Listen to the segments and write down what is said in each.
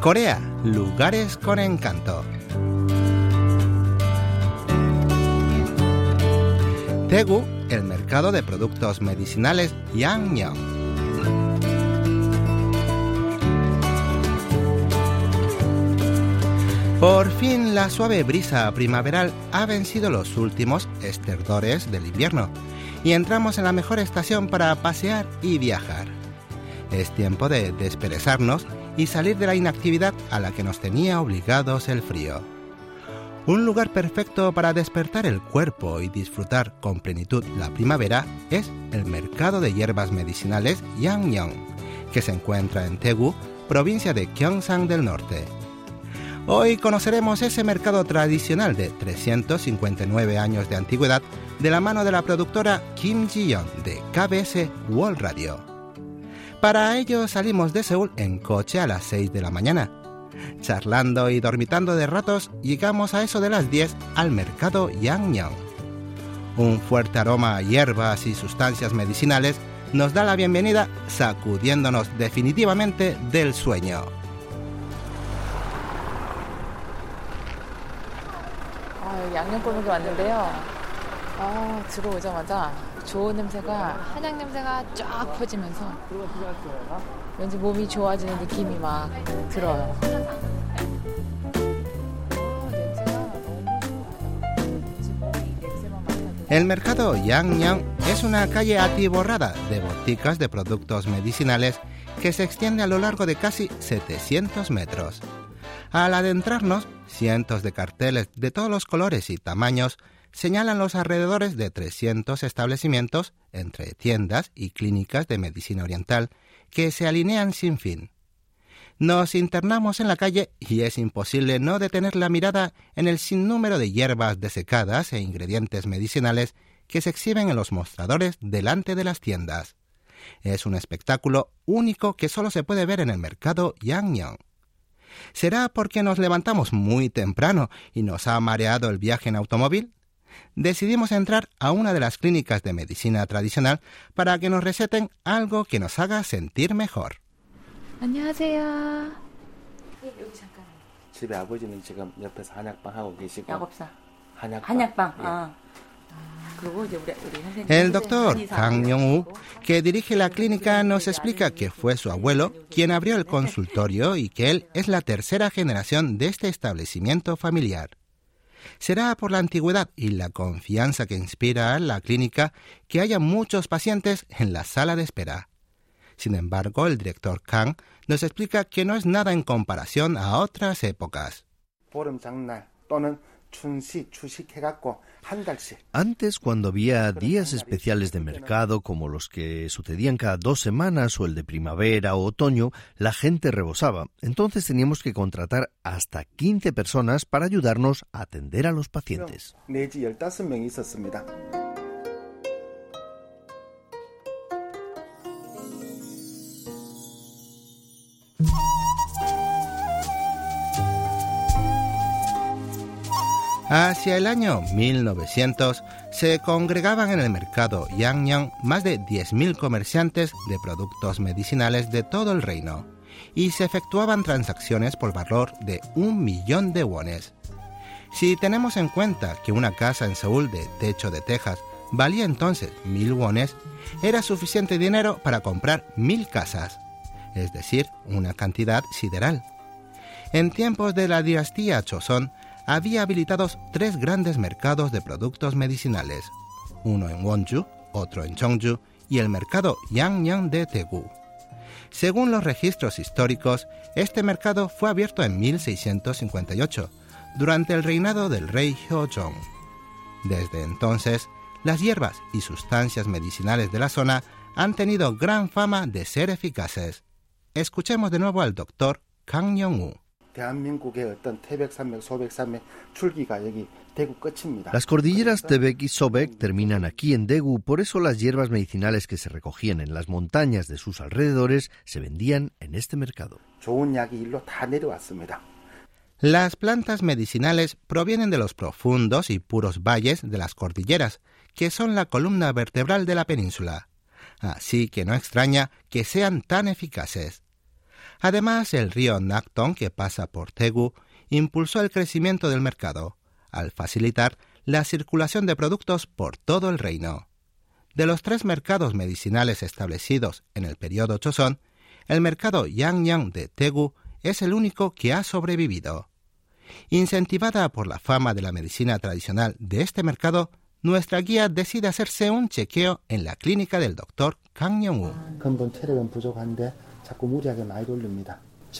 Corea, lugares con encanto. Daegu, el mercado de productos medicinales Yangnyeong. Por fin la suave brisa primaveral ha vencido los últimos esterdores del invierno y entramos en la mejor estación para pasear y viajar. Es tiempo de desperezarnos y salir de la inactividad a la que nos tenía obligados el frío. Un lugar perfecto para despertar el cuerpo y disfrutar con plenitud la primavera es el mercado de hierbas medicinales Yangyong, que se encuentra en Daegu, provincia de Gyeongsang del Norte. Hoy conoceremos ese mercado tradicional de 359 años de antigüedad de la mano de la productora Kim Ji-yeon de KBS World Radio. Para ello salimos de Seúl en coche a las 6 de la mañana. Charlando y dormitando de ratos, llegamos a eso de las 10 al mercado Yangnyeong. Un fuerte aroma a hierbas y sustancias medicinales nos da la bienvenida sacudiéndonos definitivamente del sueño. 좋은 냄새가 한약 냄새가 쫙 퍼지면서 왠지 몸이 좋아지는 느낌이 막 들어요. El mercado Yangyang es una calle atiborrada de boticas de productos medicinales que se extiende a lo largo de casi 700 metros. Al adentrarnos, cientos de carteles de todos los colores y tamaños señalan los alrededores de 300 establecimientos, entre tiendas y clínicas de medicina oriental, que se alinean sin fin. Nos internamos en la calle y es imposible no detener la mirada en el sinnúmero de hierbas desecadas e ingredientes medicinales que se exhiben en los mostradores delante de las tiendas. Es un espectáculo único que solo se puede ver en el mercado Yangyang. ¿Será porque nos levantamos muy temprano y nos ha mareado el viaje en automóvil? Decidimos entrar a una de las clínicas de medicina tradicional para que nos receten algo que nos haga sentir mejor. El doctor Kang Yong-woo, que dirige la clínica, nos explica que fue su abuelo quien abrió el consultorio y que él es la tercera generación de este establecimiento familiar. Será por la antigüedad y la confianza que inspira la clínica que haya muchos pacientes en la sala de espera. Sin embargo, el director Kang nos explica que no es nada en comparación a otras épocas. Antes, cuando había días especiales de mercado, como los que sucedían cada dos semanas o el de primavera o otoño, la gente rebosaba. Entonces teníamos que contratar hasta 15 personas para ayudarnos a atender a los pacientes. Hacia el año 1900 se congregaban en el mercado Yangyang más de 10.000 comerciantes de productos medicinales de todo el reino y se efectuaban transacciones por valor de un millón de wones. Si tenemos en cuenta que una casa en Seúl de techo de tejas valía entonces mil wones, era suficiente dinero para comprar mil casas, es decir, una cantidad sideral. En tiempos de la dinastía Choson, había habilitados tres grandes mercados de productos medicinales, uno en Wonju, otro en Chongju y el mercado Yangyang de Tegu. Según los registros históricos, este mercado fue abierto en 1658, durante el reinado del rey Hyojong. Desde entonces, las hierbas y sustancias medicinales de la zona han tenido gran fama de ser eficaces. Escuchemos de nuevo al doctor Kang Yong-woo. Las cordilleras Tebek y Sobek terminan aquí en Daegu, por eso las hierbas medicinales que se recogían en las montañas de sus alrededores se vendían en este mercado. Las plantas medicinales provienen de los profundos y puros valles de las cordilleras, que son la columna vertebral de la península. Así que no extraña que sean tan eficaces. Además, el río Nakton, que pasa por Tegu, impulsó el crecimiento del mercado, al facilitar la circulación de productos por todo el reino. De los tres mercados medicinales establecidos en el periodo Choson, el mercado Yangyang de Tegu es el único que ha sobrevivido. Incentivada por la fama de la medicina tradicional de este mercado, nuestra guía decide hacerse un chequeo en la clínica del doctor Kang Yong-woo.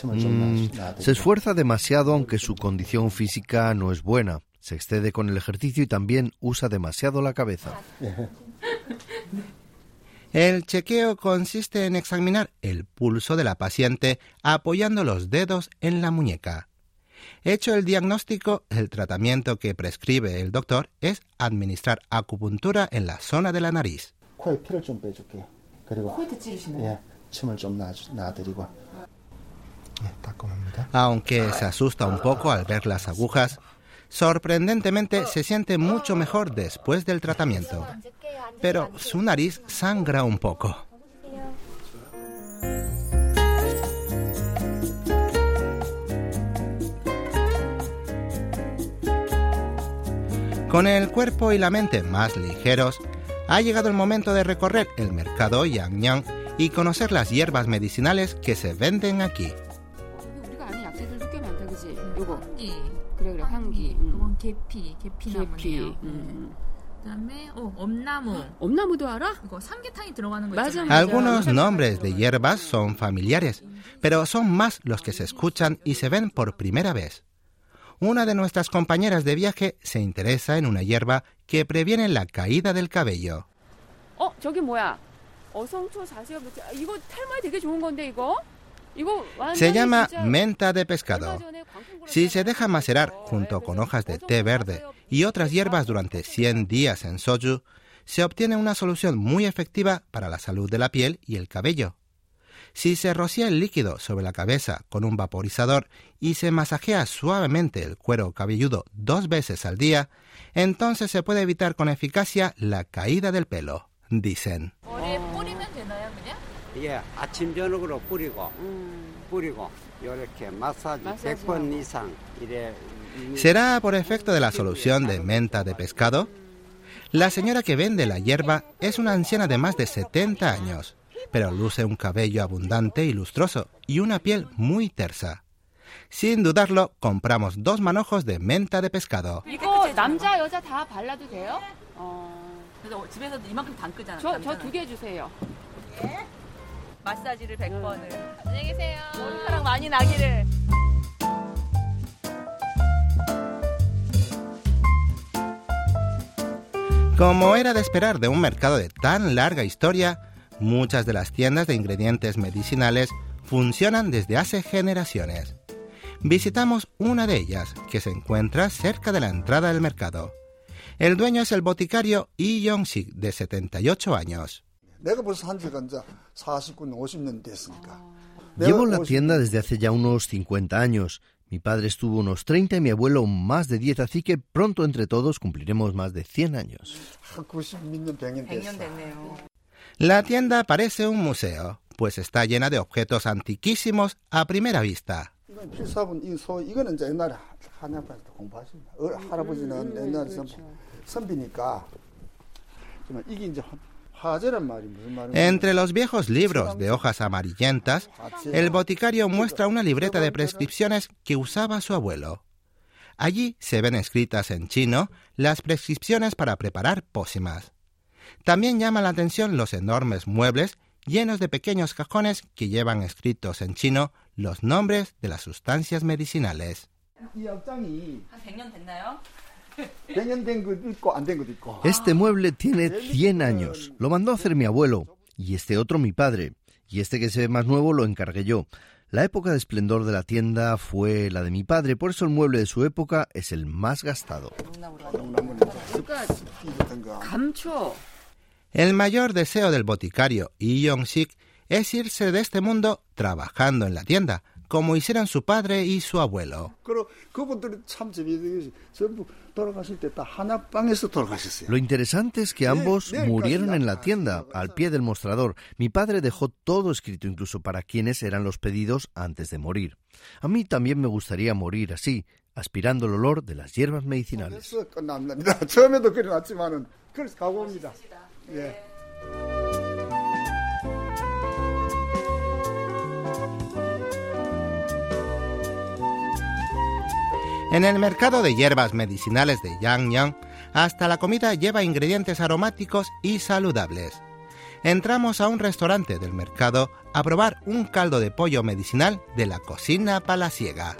Mm, se esfuerza demasiado aunque su condición física no es buena. Se excede con el ejercicio y también usa demasiado la cabeza. El chequeo consiste en examinar el pulso de la paciente apoyando los dedos en la muñeca. Hecho el diagnóstico, el tratamiento que prescribe el doctor es administrar acupuntura en la zona de la nariz. Aunque se asusta un poco al ver las agujas, sorprendentemente se siente mucho mejor después del tratamiento. Pero su nariz sangra un poco. Con el cuerpo y la mente más ligeros, ha llegado el momento de recorrer el mercado Yangyang y conocer las hierbas medicinales que se venden aquí. Algunos nombres de hierbas son familiares, pero son más los que se escuchan y se ven por primera vez. Una de nuestras compañeras de viaje se interesa en una hierba que previene la caída del cabello. Se llama menta de pescado. Si se deja macerar junto con hojas de té verde y otras hierbas durante 100 días en soju, se obtiene una solución muy efectiva para la salud de la piel y el cabello. Si se rocía el líquido sobre la cabeza con un vaporizador y se masajea suavemente el cuero cabelludo dos veces al día, entonces se puede evitar con eficacia la caída del pelo, dicen. ¿Será por efecto de la solución de menta de pescado? La señora que vende la hierba es una anciana de más de 70 años pero luce un cabello abundante y lustroso y una piel muy tersa. Sin dudarlo, compramos dos manojos de menta de pescado. Como era de esperar de un mercado de tan larga historia, Muchas de las tiendas de ingredientes medicinales funcionan desde hace generaciones. Visitamos una de ellas, que se encuentra cerca de la entrada del mercado. El dueño es el boticario Lee Yong-sik, de 78 años. Llevo la tienda desde hace ya unos 50 años. Mi padre estuvo unos 30 y mi abuelo más de 10, así que pronto entre todos cumpliremos más de 100 años. La tienda parece un museo, pues está llena de objetos antiquísimos a primera vista. Entre los viejos libros de hojas amarillentas, el boticario muestra una libreta de prescripciones que usaba su abuelo. Allí se ven escritas en chino las prescripciones para preparar pócimas. También llama la atención los enormes muebles llenos de pequeños cajones que llevan escritos en chino los nombres de las sustancias medicinales. Este mueble tiene 100 años. Lo mandó a hacer mi abuelo y este otro mi padre. Y este que se ve más nuevo lo encargué yo. La época de esplendor de la tienda fue la de mi padre, por eso el mueble de su época es el más gastado. El mayor deseo del boticario Yi Yong-sik es irse de este mundo trabajando en la tienda, como hicieron su padre y su abuelo. Lo interesante es que ambos murieron en la tienda, al pie del mostrador. Mi padre dejó todo escrito, incluso para quienes eran los pedidos antes de morir. A mí también me gustaría morir así, aspirando el olor de las hierbas medicinales. En el mercado de hierbas medicinales de Yangyang, hasta la comida lleva ingredientes aromáticos y saludables. Entramos a un restaurante del mercado a probar un caldo de pollo medicinal de la cocina palaciega.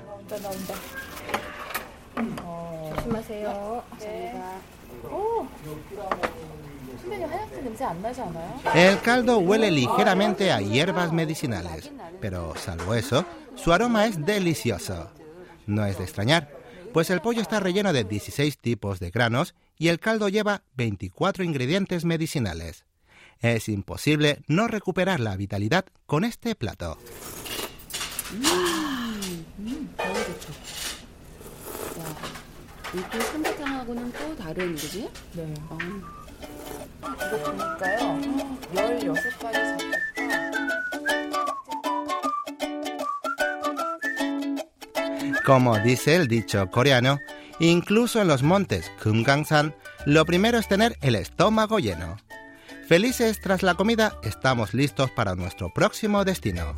El caldo huele ligeramente a hierbas medicinales, pero salvo eso, su aroma es delicioso. No es de extrañar, pues el pollo está relleno de 16 tipos de granos y el caldo lleva 24 ingredientes medicinales. Es imposible no recuperar la vitalidad con este plato. Como dice el dicho coreano, incluso en los montes Kumgangsan, lo primero es tener el estómago lleno. Felices tras la comida, estamos listos para nuestro próximo destino.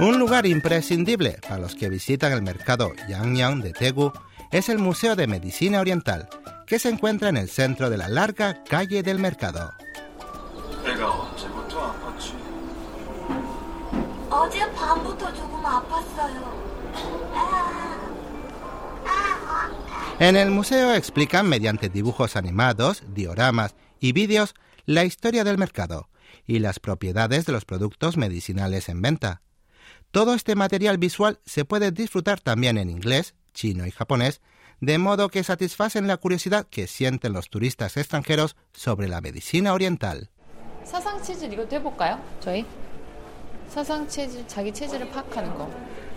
Un lugar imprescindible para los que visitan el mercado Yangyang de Daegu es el Museo de Medicina Oriental, que se encuentra en el centro de la larga calle del mercado. En el museo explican mediante dibujos animados, dioramas y vídeos la historia del mercado y las propiedades de los productos medicinales en venta. Todo este material visual se puede disfrutar también en inglés, chino y japonés, de modo que satisfacen la curiosidad que sienten los turistas extranjeros sobre la medicina oriental.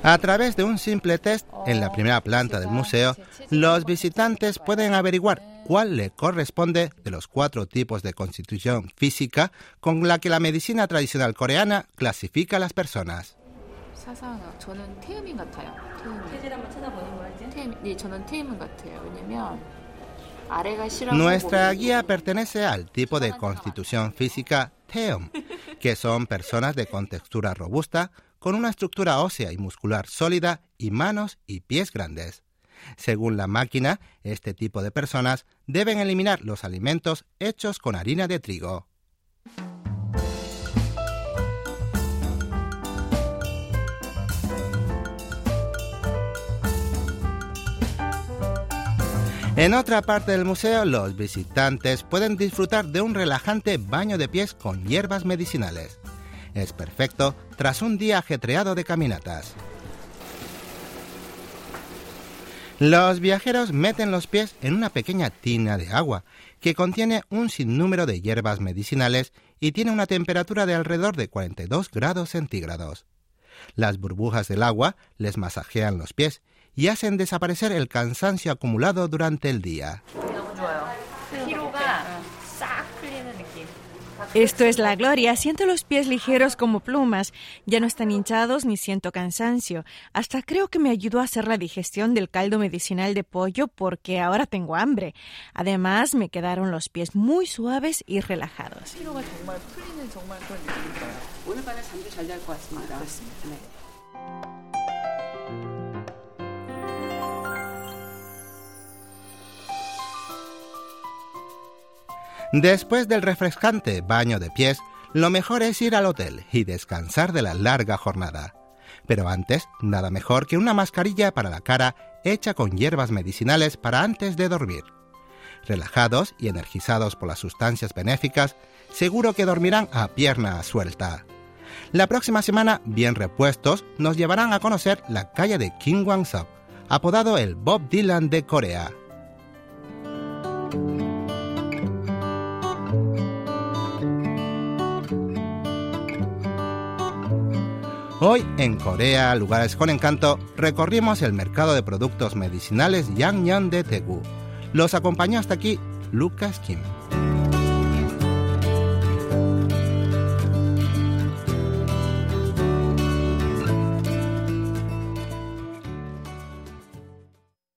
A través de un simple test en la primera planta del museo, los visitantes pueden averiguar cuál le corresponde de los cuatro tipos de constitución física con la que la medicina tradicional coreana clasifica a las personas. Nuestra guía pertenece al tipo de constitución física Theum, que son personas de contextura robusta, con una estructura ósea y muscular sólida y manos y pies grandes. Según la máquina, este tipo de personas deben eliminar los alimentos hechos con harina de trigo. En otra parte del museo, los visitantes pueden disfrutar de un relajante baño de pies con hierbas medicinales. Es perfecto tras un día ajetreado de caminatas. Los viajeros meten los pies en una pequeña tina de agua que contiene un sinnúmero de hierbas medicinales y tiene una temperatura de alrededor de 42 grados centígrados. Las burbujas del agua les masajean los pies y hacen desaparecer el cansancio acumulado durante el día. Esto es la gloria. Siento los pies ligeros como plumas. Ya no están hinchados ni siento cansancio. Hasta creo que me ayudó a hacer la digestión del caldo medicinal de pollo porque ahora tengo hambre. Además, me quedaron los pies muy suaves y relajados. Después del refrescante baño de pies, lo mejor es ir al hotel y descansar de la larga jornada. Pero antes, nada mejor que una mascarilla para la cara hecha con hierbas medicinales para antes de dormir. Relajados y energizados por las sustancias benéficas, seguro que dormirán a pierna suelta. La próxima semana, bien repuestos, nos llevarán a conocer la calle de Kim Wang-suk, apodado el Bob Dylan de Corea. Hoy en Corea, lugares con encanto, recorrimos el mercado de productos medicinales Yangnyeon de Daegu. Los acompañó hasta aquí Lucas Kim.